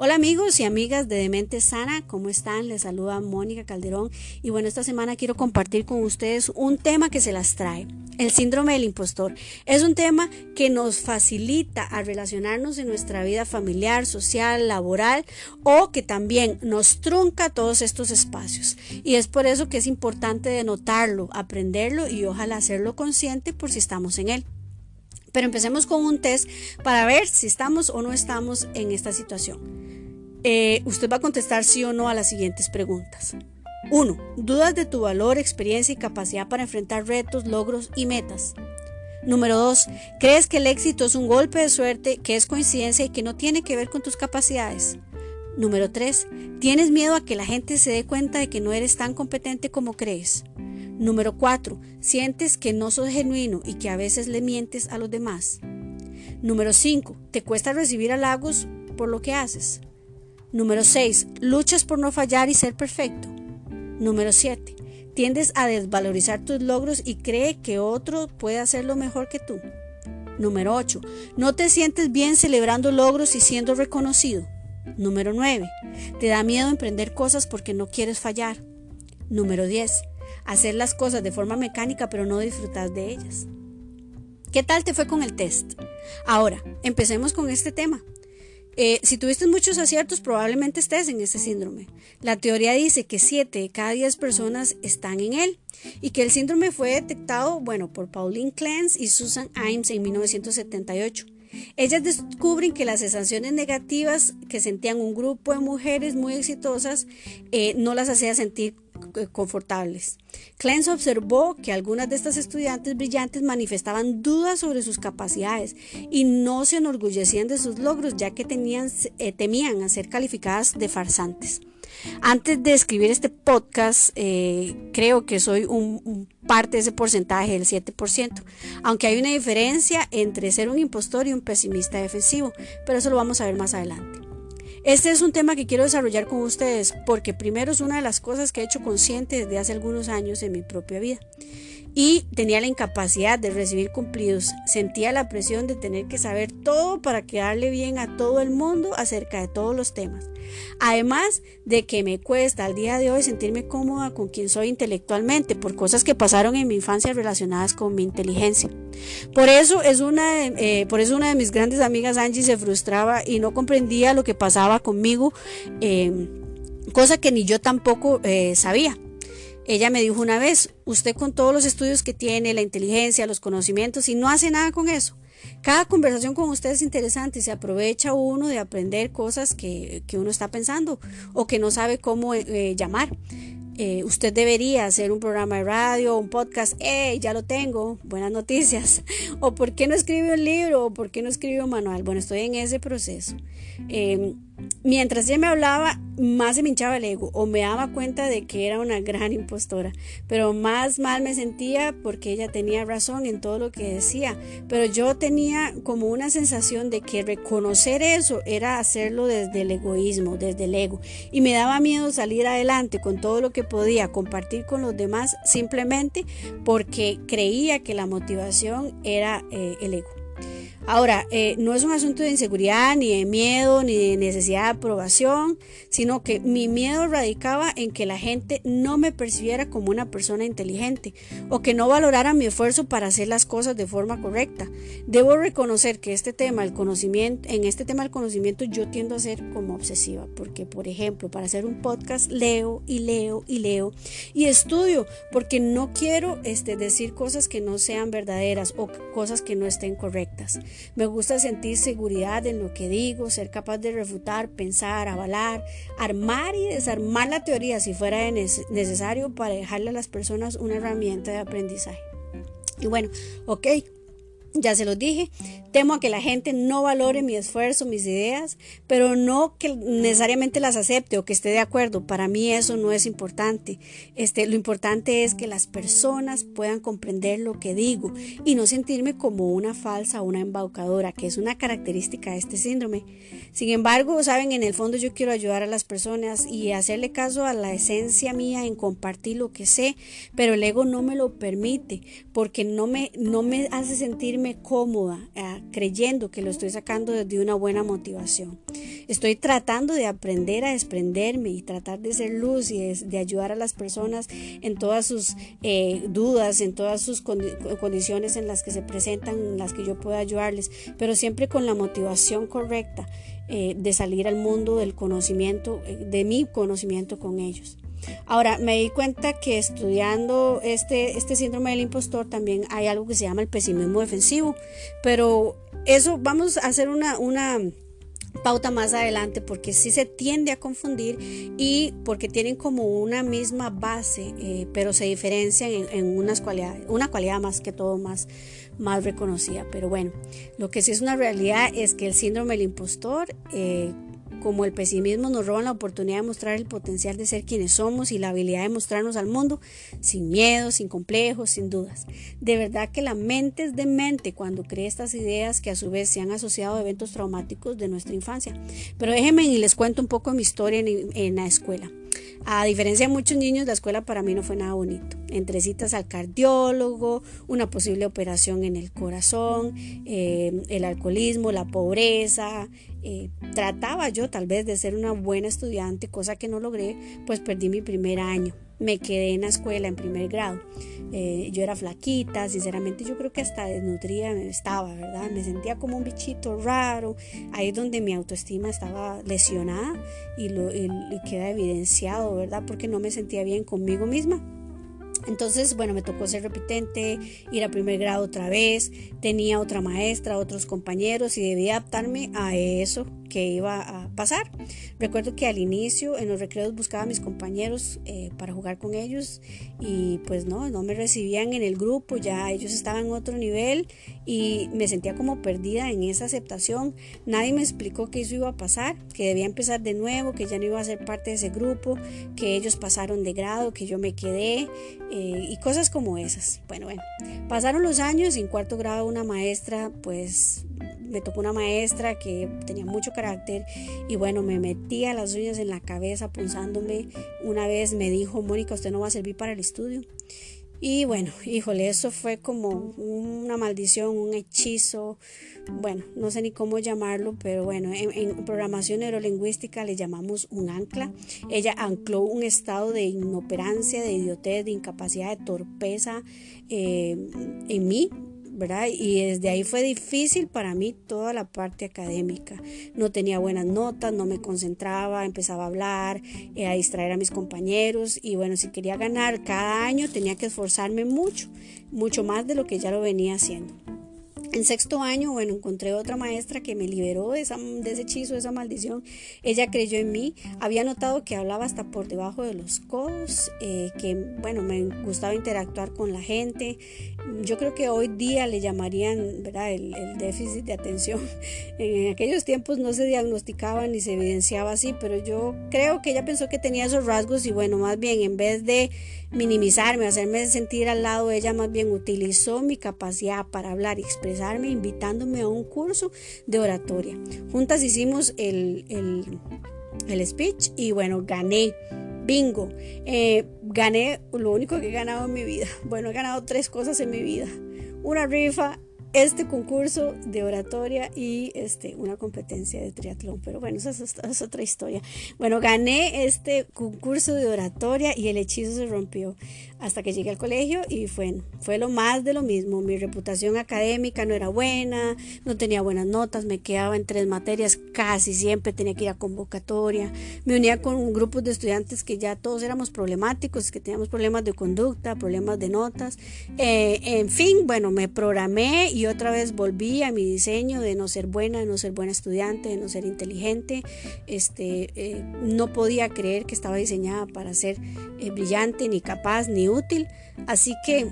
Hola amigos y amigas de Demente Sana, ¿cómo están? Les saluda Mónica Calderón y bueno, esta semana quiero compartir con ustedes un tema que se las trae, el síndrome del impostor. Es un tema que nos facilita a relacionarnos en nuestra vida familiar, social, laboral o que también nos trunca todos estos espacios. Y es por eso que es importante denotarlo, aprenderlo y ojalá hacerlo consciente por si estamos en él. Pero empecemos con un test para ver si estamos o no estamos en esta situación. Eh, usted va a contestar sí o no a las siguientes preguntas. 1. Dudas de tu valor, experiencia y capacidad para enfrentar retos, logros y metas. Número 2. ¿Crees que el éxito es un golpe de suerte, que es coincidencia y que no tiene que ver con tus capacidades? Número 3. ¿Tienes miedo a que la gente se dé cuenta de que no eres tan competente como crees? Número 4. Sientes que no sos genuino y que a veces le mientes a los demás. Número 5. Te cuesta recibir halagos por lo que haces. Número 6. Luchas por no fallar y ser perfecto. Número 7. Tiendes a desvalorizar tus logros y cree que otro puede hacerlo mejor que tú. Número 8. No te sientes bien celebrando logros y siendo reconocido. Número 9. Te da miedo emprender cosas porque no quieres fallar. Número 10 hacer las cosas de forma mecánica pero no disfrutar de ellas. ¿Qué tal te fue con el test? Ahora, empecemos con este tema. Eh, si tuviste muchos aciertos, probablemente estés en este síndrome. La teoría dice que 7 de cada 10 personas están en él y que el síndrome fue detectado, bueno, por Pauline Clance y Susan Imes en 1978. Ellas descubren que las sensaciones negativas que sentían un grupo de mujeres muy exitosas eh, no las hacía sentir confortables. Clance observó que algunas de estas estudiantes brillantes manifestaban dudas sobre sus capacidades y no se enorgullecían de sus logros ya que eh, temían ser calificadas de farsantes. Antes de escribir este podcast, eh, creo que soy un, parte de ese porcentaje del 7%, aunque hay una diferencia entre ser un impostor y un pesimista defensivo, pero eso lo vamos a ver más adelante. Este es un tema que quiero desarrollar con ustedes porque primero es una de las cosas que he hecho consciente desde hace algunos años en mi propia vida y tenía la incapacidad de recibir cumplidos. Sentía la presión de tener que saber todo para quedarle bien a todo el mundo acerca de todos los temas. Además de que me cuesta al día de hoy sentirme cómoda con quien soy intelectualmente por cosas que pasaron en mi infancia relacionadas con mi inteligencia. Por eso es una de, eh, por eso una de mis grandes amigas Angie se frustraba y no comprendía lo que pasaba conmigo, eh, cosa que ni yo tampoco eh, sabía. Ella me dijo una vez, usted con todos los estudios que tiene, la inteligencia, los conocimientos, y no hace nada con eso. Cada conversación con usted es interesante y se aprovecha uno de aprender cosas que, uno está pensando o que no sabe cómo eh, llamar. Eh, usted debería hacer un programa de radio, un podcast, ¡eh! Ya lo tengo, buenas noticias. O ¿por qué no escribe un libro? ¿O por qué no escribe un manual? Bueno, estoy en ese proceso. Em, mientras ella me hablaba, más se me hinchaba el ego o me daba cuenta de que era una gran impostora, pero más mal me sentía porque ella tenía razón en todo lo que decía, pero yo tenía como una sensación de que reconocer eso era hacerlo desde el egoísmo, desde el ego, y me daba miedo salir adelante con todo lo que podía compartir con los demás simplemente porque creía que la motivación era eh, el ego. Ahora, eh, no es un asunto de inseguridad, ni de miedo, ni de necesidad de aprobación, sino que mi miedo radicaba en que la gente no me percibiera como una persona inteligente o que no valorara mi esfuerzo para hacer las cosas de forma correcta. Debo reconocer que este tema, el conocimiento, en este tema del conocimiento yo tiendo a ser como obsesiva, porque por ejemplo, para hacer un podcast leo y leo y leo y estudio, porque no quiero este, decir cosas que no sean verdaderas o cosas que no estén correctas. Me gusta sentir seguridad en lo que digo, ser capaz de refutar, pensar, avalar, armar y desarmar la teoría si fuera necesario para dejarle a las personas una herramienta de aprendizaje. Y bueno, ok, ya se los dije, temo a que la gente no valore mi esfuerzo, mis ideas, pero no que necesariamente las acepte o que esté de acuerdo. Para mí eso no es importante. Este, lo importante es que las personas puedan comprender lo que digo y no sentirme como una falsa o una embaucadora, que es una característica de este síndrome. Sin embargo, saben, en el fondo yo quiero ayudar a las personas y hacerle caso a la esencia mía en compartir lo que sé, pero el ego no me lo permite porque no me, no me hace sentirme cómoda. Ah, creyendo que lo estoy sacando desde una buena motivación. Estoy tratando de aprender a desprenderme y tratar de ser luz y de, ayudar a las personas en todas sus eh, dudas, en todas sus condiciones en las que se presentan, en las que yo pueda ayudarles, pero siempre con la motivación correcta eh, de salir al mundo del conocimiento, eh, de mi conocimiento con ellos. Ahora, me di cuenta que estudiando este, este síndrome del impostor también hay algo que se llama el pesimismo defensivo, pero eso vamos a hacer una, una pauta más adelante porque sí se tiende a confundir y porque tienen como una misma base, eh, pero se diferencian en, unas cualidades, una cualidad más que todo más, más reconocida. Pero bueno, lo que sí es una realidad es que el síndrome del impostor eh, como el pesimismo nos roban la oportunidad de mostrar el potencial de ser quienes somos y la habilidad de mostrarnos al mundo sin miedo, sin complejos, sin dudas. De verdad que la mente es de mente cuando cree estas ideas que a su vez se han asociado a eventos traumáticos de nuestra infancia. Pero déjenme y les cuento un poco mi historia en la escuela. A diferencia de muchos niños, la escuela para mí no fue nada bonito. Entre citas al cardiólogo, una posible operación en el corazón, eh, el alcoholismo, la pobreza. Eh, trataba yo tal vez de ser una buena estudiante, cosa que no logré, pues perdí mi primer año me quedé en la escuela en primer grado. Eh, yo era flaquita, sinceramente yo creo que hasta desnutrida estaba, ¿verdad? Me sentía como un bichito raro, ahí es donde mi autoestima estaba lesionada y, lo, y queda evidenciado, ¿verdad? Porque no me sentía bien conmigo misma. Entonces, bueno, me tocó ser repitente, ir a primer grado otra vez, tenía otra maestra, otros compañeros y debía adaptarme a eso que iba a pasar. Recuerdo que al inicio en los recreos buscaba a mis compañeros eh, para jugar con ellos y pues no, no me recibían en el grupo, ya ellos estaban en otro nivel y me sentía como perdida en esa aceptación. Nadie me explicó que eso iba a pasar, que debía empezar de nuevo, que ya no iba a ser parte de ese grupo, que ellos pasaron de grado, que yo me quedé eh, y cosas como esas. Bueno, bueno, pasaron los años y en cuarto grado una maestra pues me tocó una maestra que tenía mucho carácter y bueno, me metía las uñas en la cabeza punzándome. Una vez me dijo, Mónica, usted no va a servir para el estudio. Y bueno, híjole, eso fue como una maldición, un hechizo, bueno, no sé ni cómo llamarlo, pero bueno, en, programación neurolingüística le llamamos un ancla. Ella ancló un estado de inoperancia, de idiotez, de incapacidad, de torpeza eh, en mí, y desde ahí fue difícil para mí toda la parte académica. No tenía buenas notas, no me concentraba, empezaba a hablar, eh, a distraer a mis compañeros y bueno, si quería ganar cada año tenía que esforzarme mucho, mucho más de lo que ya lo venía haciendo. En sexto año, bueno, encontré otra maestra que me liberó de, ese hechizo, de esa maldición. Ella creyó en mí. Había notado que hablaba hasta por debajo de los codos, eh, que, bueno, me gustaba interactuar con la gente. Yo creo que hoy día le llamarían, ¿verdad?, el, déficit de atención. En aquellos tiempos no se diagnosticaba ni se evidenciaba así, pero yo creo que ella pensó que tenía esos rasgos y, bueno, más bien, en vez de minimizarme, hacerme sentir al lado, ella más bien utilizó mi capacidad para hablar y expresar invitándome a un curso de oratoria. Juntas hicimos el, el, speech y bueno, gané. Bingo. Eh, gané lo único que he ganado en mi vida. Bueno, he ganado tres cosas en mi vida. Una rifa este concurso de oratoria y este, una competencia de triatlón. Pero bueno, esa es, otra historia. Bueno, gané este concurso de oratoria y el hechizo se rompió hasta que llegué al colegio y fue, fue lo más de lo mismo. Mi reputación académica no era buena, no tenía buenas notas, me quedaba en tres materias, casi siempre tenía que ir a convocatoria. Me unía con grupos de estudiantes que ya todos éramos problemáticos, que teníamos problemas de conducta, problemas de notas. Eh, en fin, bueno, me programé y otra vez volví a mi diseño de no ser buena, de no ser buena estudiante, de no ser inteligente. Este, eh, no podía creer que estaba diseñada para ser eh, brillante, ni capaz, ni útil. Así que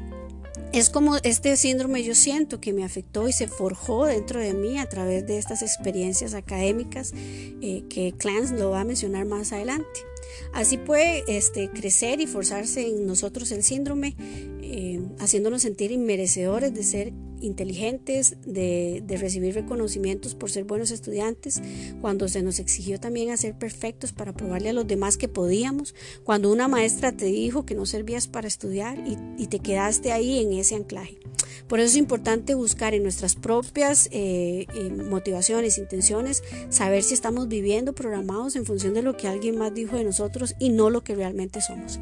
es como este síndrome yo siento que me afectó y se forjó dentro de mí a través de estas experiencias académicas eh, que Clans lo va a mencionar más adelante. Así puede este, crecer y forzarse en nosotros el síndrome, haciéndonos sentir inmerecedores de ser inteligentes, de, recibir reconocimientos por ser buenos estudiantes, cuando se nos exigió también a ser perfectos para probarle a los demás que podíamos, cuando una maestra te dijo que no servías para estudiar y, y te quedaste ahí en ese anclaje. Por eso es importante buscar en nuestras propias eh, eh, motivaciones, intenciones, saber si estamos viviendo programados en función de lo que alguien más dijo de nosotros y no lo que realmente somos.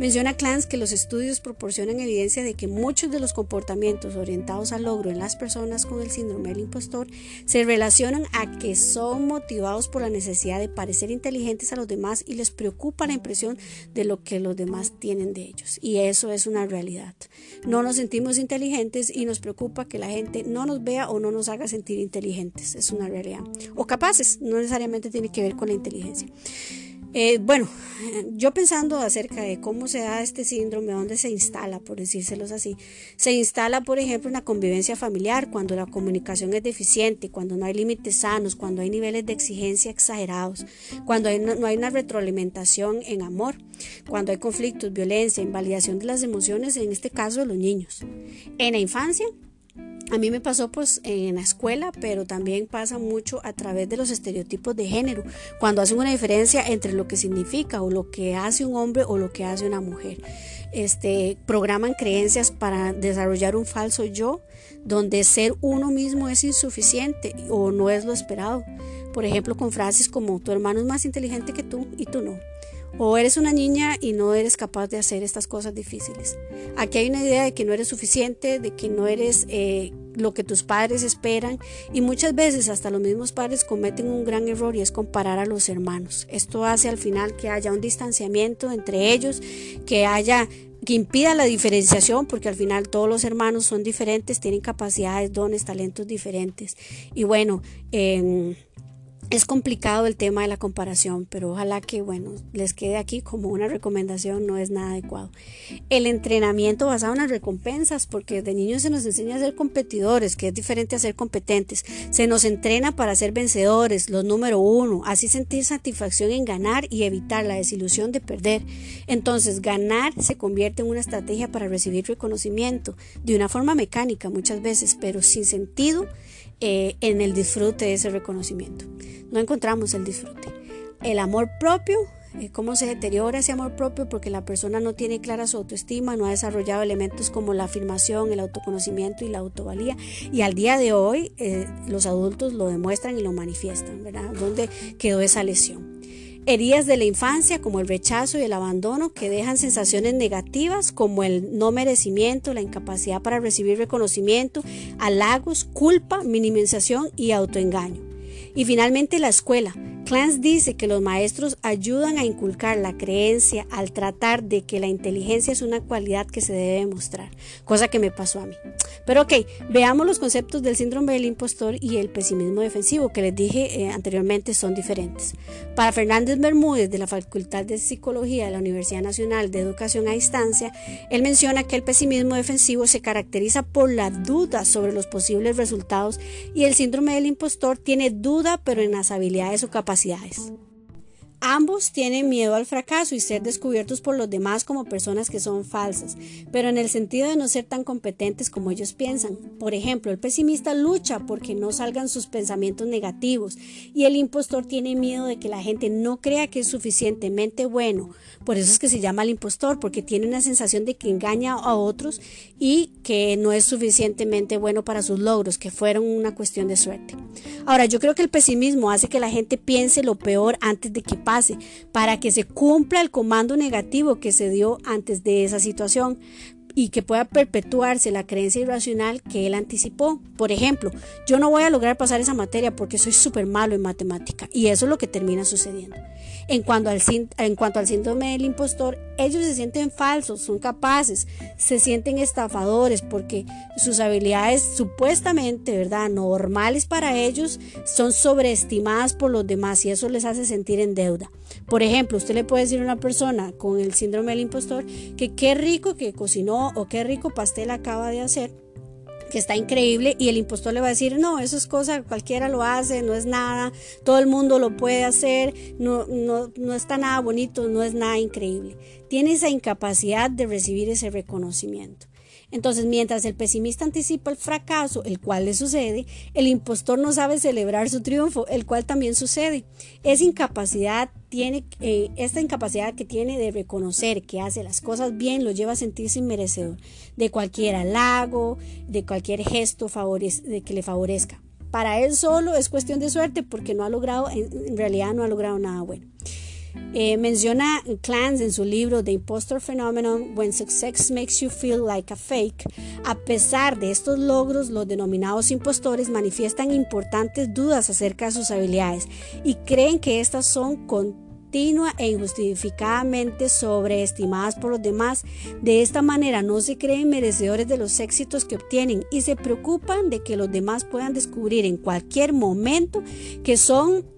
Menciona Clance que los estudios proporcionan evidencia de que muchos de los comportamientos orientados al logro en las personas con el síndrome del impostor se relacionan a que son motivados por la necesidad de parecer inteligentes a los demás y les preocupa la impresión de lo que los demás tienen de ellos. Y eso es una realidad. No nos sentimos y nos preocupa que la gente no nos vea o no nos haga sentir inteligentes. Es una realidad. O capaces, no necesariamente tiene que ver con la inteligencia. Eh, bueno, yo pensando acerca de cómo se da este síndrome, dónde se instala, por decírselos así, se instala, por ejemplo, en la convivencia familiar, cuando la comunicación es deficiente, cuando no hay límites sanos, cuando hay niveles de exigencia exagerados, cuando no hay una retroalimentación en amor, cuando hay conflictos, violencia, invalidación de las emociones, en este caso de los niños. En la infancia, a mí me pasó pues en la escuela, pero también pasa mucho a través de los estereotipos de género, cuando hacen una diferencia entre lo que significa o lo que hace un hombre o lo que hace una mujer. Este, programan creencias para desarrollar un falso yo, donde ser uno mismo es insuficiente o no es lo esperado. Por ejemplo, con frases como tu hermano es más inteligente que tú y tú no. O eres una niña y no eres capaz de hacer estas cosas difíciles. Aquí hay una idea de que no eres suficiente, de que no eres eh, lo que tus padres esperan y muchas veces hasta los mismos padres cometen un gran error y es comparar a los hermanos. Esto hace al final que haya un distanciamiento entre ellos, que haya que impida la diferenciación porque al final todos los hermanos son diferentes, tienen capacidades, dones, talentos diferentes. Y bueno, eh, es complicado el tema de la comparación, pero ojalá que, bueno, les quede aquí como una recomendación, no es nada adecuado. El entrenamiento basado en las recompensas, porque de niños se nos enseña a ser competidores, que es diferente a ser competentes. Se nos entrena para ser vencedores, los número uno, así sentir satisfacción en ganar y evitar la desilusión de perder. Entonces, ganar se convierte en una estrategia para recibir reconocimiento, de una forma mecánica muchas veces, pero sin sentido eh, en el disfrute de ese reconocimiento. No encontramos el disfrute. El amor propio, eh, cómo se deteriora ese amor propio porque la persona no tiene clara su autoestima, no ha desarrollado elementos como la afirmación, el autoconocimiento y la autovalía. Y al día de hoy eh, los adultos lo demuestran y lo manifiestan, ¿verdad? ¿Dónde quedó esa lesión? Heridas de la infancia como el rechazo y el abandono que dejan sensaciones negativas como el no merecimiento, la incapacidad para recibir reconocimiento, halagos, culpa, minimización y autoengaño. Y finalmente la escuela, Clance dice que los maestros ayudan a inculcar la creencia al tratar de que la inteligencia es una cualidad que se debe demostrar, cosa que me pasó a mí. Pero ok, veamos los conceptos del síndrome del impostor y el pesimismo defensivo, que les dije eh, anteriormente son diferentes. Para Fernández Bermúdez de la Facultad de Psicología de la Universidad Nacional de Educación a Distancia, él menciona que el pesimismo defensivo se caracteriza por la duda sobre los posibles resultados y el síndrome del impostor tiene duda pero en las habilidades o capacidades capacidades. Ambos tienen miedo al fracaso y ser descubiertos por los demás como personas que son falsas, pero en el sentido de no ser tan competentes como ellos piensan. Por ejemplo, el pesimista lucha porque no salgan sus pensamientos negativos y el impostor tiene miedo de que la gente no crea que es suficientemente bueno. Por eso es que se llama el impostor, porque tiene una sensación de que engaña a otros y que no es suficientemente bueno para sus logros, que fueron una cuestión de suerte. Ahora, yo creo que el pesimismo hace que la gente piense lo peor antes de que pase, para que se cumpla el comando negativo que se dio antes de esa situación y que pueda perpetuarse la creencia irracional que él anticipó. Por ejemplo, yo no voy a lograr pasar esa materia porque soy súper malo en matemática y eso es lo que termina sucediendo. En cuanto, al, en cuanto al síndrome del impostor, ellos se sienten falsos, son capaces, se sienten estafadores porque sus habilidades supuestamente, ¿verdad?, normales para ellos son sobreestimadas por los demás y eso les hace sentir en deuda. Por ejemplo, usted le puede decir a una persona con el síndrome del impostor que qué rico que cocinó o qué rico pastel acaba de hacer que está increíble y el impostor le va a decir, no, eso es cosa, cualquiera lo hace, no es nada, todo el mundo lo puede hacer, no, no, no está nada bonito, no es nada increíble. Tiene esa incapacidad de recibir ese reconocimiento. Entonces, mientras el pesimista anticipa el fracaso, el cual le sucede, el impostor no sabe celebrar su triunfo, el cual también sucede. Esa incapacidad tiene, eh, esta incapacidad que tiene de reconocer que hace las cosas bien lo lleva a sentirse inmerecedor de cualquier halago, de cualquier gesto de que le favorezca. Para él solo es cuestión de suerte porque no ha logrado, en realidad no ha logrado nada bueno. Eh, menciona Clans en su libro The Impostor Phenomenon, When Success Makes You Feel Like a Fake. A pesar de estos logros, los denominados impostores manifiestan importantes dudas acerca de sus habilidades y creen que estas son continua e injustificadamente sobreestimadas por los demás. De esta manera no se creen merecedores de los éxitos que obtienen y se preocupan de que los demás puedan descubrir en cualquier momento que son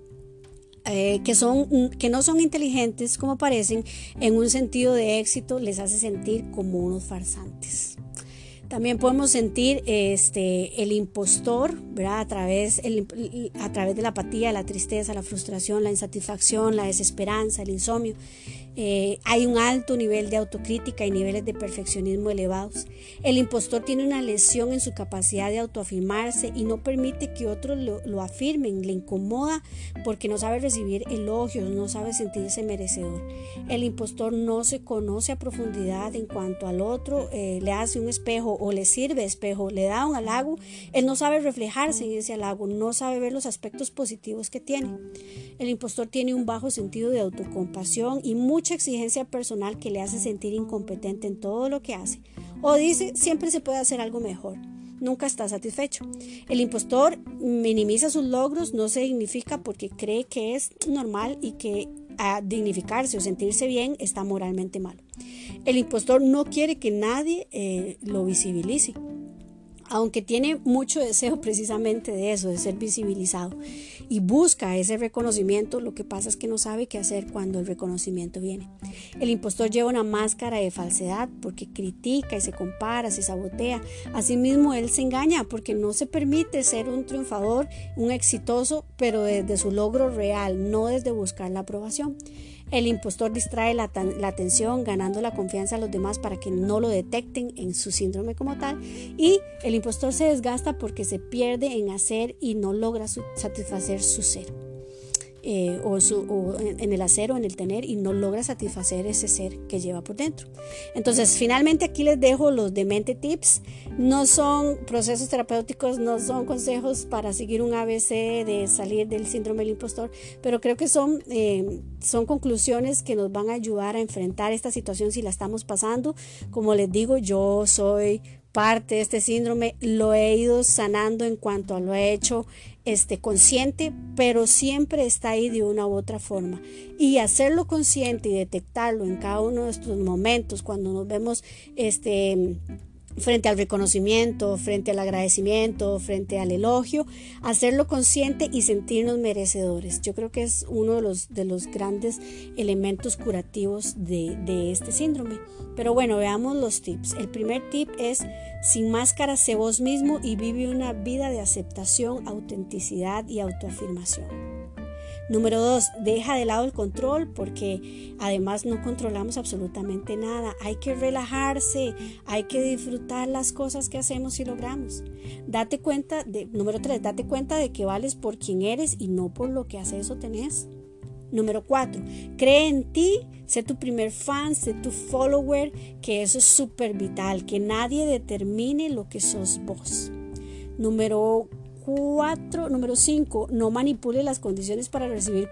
eh, que, son, que no son inteligentes como parecen, en un sentido de éxito les hace sentir como unos farsantes. También podemos sentir este, el impostor, ¿verdad? A través, a través de la apatía, la tristeza, la frustración, la insatisfacción, la desesperanza, el insomnio. Eh, hay un alto nivel de autocrítica y niveles de perfeccionismo elevados. El impostor tiene una lesión en su capacidad de autoafirmarse y no permite que otros lo, lo afirmen, le incomoda porque no sabe recibir elogios, no sabe sentirse merecedor. El impostor no se conoce a profundidad en cuanto al otro, eh, le hace un espejo o le sirve espejo, le da un halago, él no sabe reflejarse en ese halago, no sabe ver los aspectos positivos que tiene. El impostor tiene un bajo sentido de autocompasión y mucha exigencia personal que le hace sentir incompetente en todo lo que hace. O dice, siempre se puede hacer algo mejor. Nunca está satisfecho. El impostor minimiza sus logros, no se dignifica porque cree que es normal y que a dignificarse o sentirse bien está moralmente malo. El impostor no quiere que nadie eh, lo visibilice aunque tiene mucho deseo precisamente de eso, de ser visibilizado y busca ese reconocimiento, lo que pasa es que no sabe qué hacer cuando el reconocimiento viene. El impostor lleva una máscara de falsedad porque critica y se compara, se sabotea. Asimismo, él se engaña porque no se permite ser un triunfador, un exitoso, pero desde su logro real, no desde buscar la aprobación. El impostor distrae la, atención, ganando la confianza de los demás para que no lo detecten en su síndrome como tal. Y el impostor se desgasta porque se pierde en hacer y no logra satisfacer su ser. Eh, o, en el hacer o en el tener y no logra satisfacer ese ser que lleva por dentro. Entonces, finalmente aquí les dejo los demente tips. No son procesos terapéuticos, no son consejos para seguir un ABC de salir del síndrome del impostor, pero creo que son, eh, son conclusiones que nos van a ayudar a enfrentar esta situación si la estamos pasando. Como les digo, yo soy parte de este síndrome, lo he ido sanando en cuanto a lo he hecho este, consciente, pero siempre está ahí de una u otra forma. Y hacerlo consciente y detectarlo en cada uno de estos momentos, cuando nos vemos este, frente al reconocimiento, frente al agradecimiento, frente al elogio, hacerlo consciente y sentirnos merecedores. Yo creo que es uno de los, de los grandes elementos curativos de, de este síndrome. Pero bueno, veamos los tips. El primer tip es, sin máscara, sé vos mismo y vive una vida de aceptación, autenticidad y autoafirmación. Número dos, deja de lado el control porque además no controlamos absolutamente nada. Hay que relajarse, hay que disfrutar las cosas que hacemos y logramos. Date cuenta de, número tres, date cuenta de que vales por quien eres y no por lo que haces o tenés. Número cuatro, cree en ti, sé tu primer fan, sé tu follower, que eso es súper vital, que nadie determine lo que sos vos. Número Cuatro, número 5, no manipule las condiciones para recibir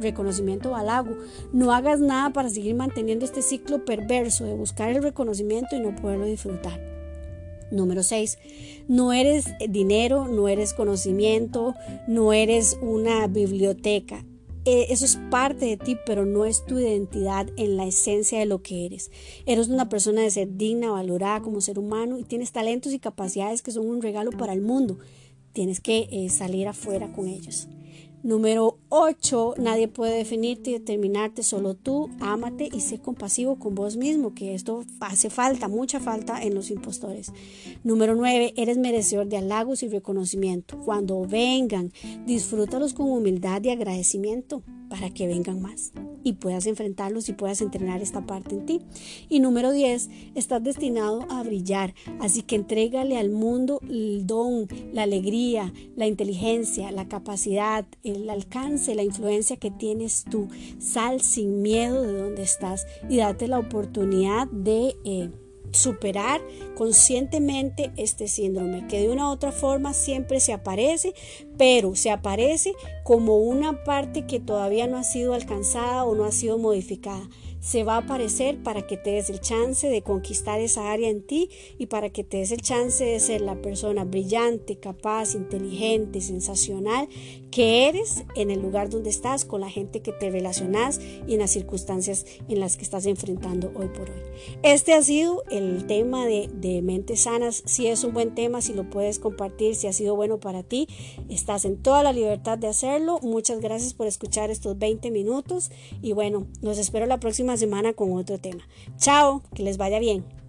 reconocimiento o halago. No hagas nada para seguir manteniendo este ciclo perverso de buscar el reconocimiento y no poderlo disfrutar. Número 6. No eres dinero, no eres conocimiento, no eres una biblioteca. E, eso es parte de ti, pero no es tu identidad en la esencia de lo que eres. Eres una persona de ser digna, valorada como ser humano y tienes talentos y capacidades que son un regalo para el mundo tienes que eh, salir afuera con ellos. Número 8, nadie puede definirte y determinarte, solo tú, ámate y sé compasivo con vos mismo, que esto hace falta, mucha falta en los impostores. Número 9, eres merecedor de halagos y reconocimiento. Cuando vengan, disfrútalos con humildad y agradecimiento. Para que vengan más y puedas enfrentarlos y puedas entrenar esta parte en ti. Y número 10, estás destinado a brillar, así que entrégale al mundo el don, la alegría, la inteligencia, la capacidad, el alcance, la influencia que tienes tú. Sal sin miedo de donde estás y date la oportunidad de... Eh, superar conscientemente este síndrome, que de una u otra forma siempre se aparece, pero se aparece como una parte que todavía no ha sido alcanzada o no ha sido modificada se va a aparecer para que te des el chance de conquistar esa área en ti y para que te des el chance de ser la persona brillante, capaz, inteligente, sensacional que eres en el lugar donde estás, con la gente que te relacionas y en las circunstancias en las que estás enfrentando hoy por hoy. Este ha sido el tema de, de mentes sanas. Si es un buen tema, si lo puedes compartir, si ha sido bueno para ti, estás en toda la libertad de hacerlo. Muchas gracias por escuchar estos 20 minutos y bueno, nos espero la próxima semana con otro tema. Chao, que les vaya bien.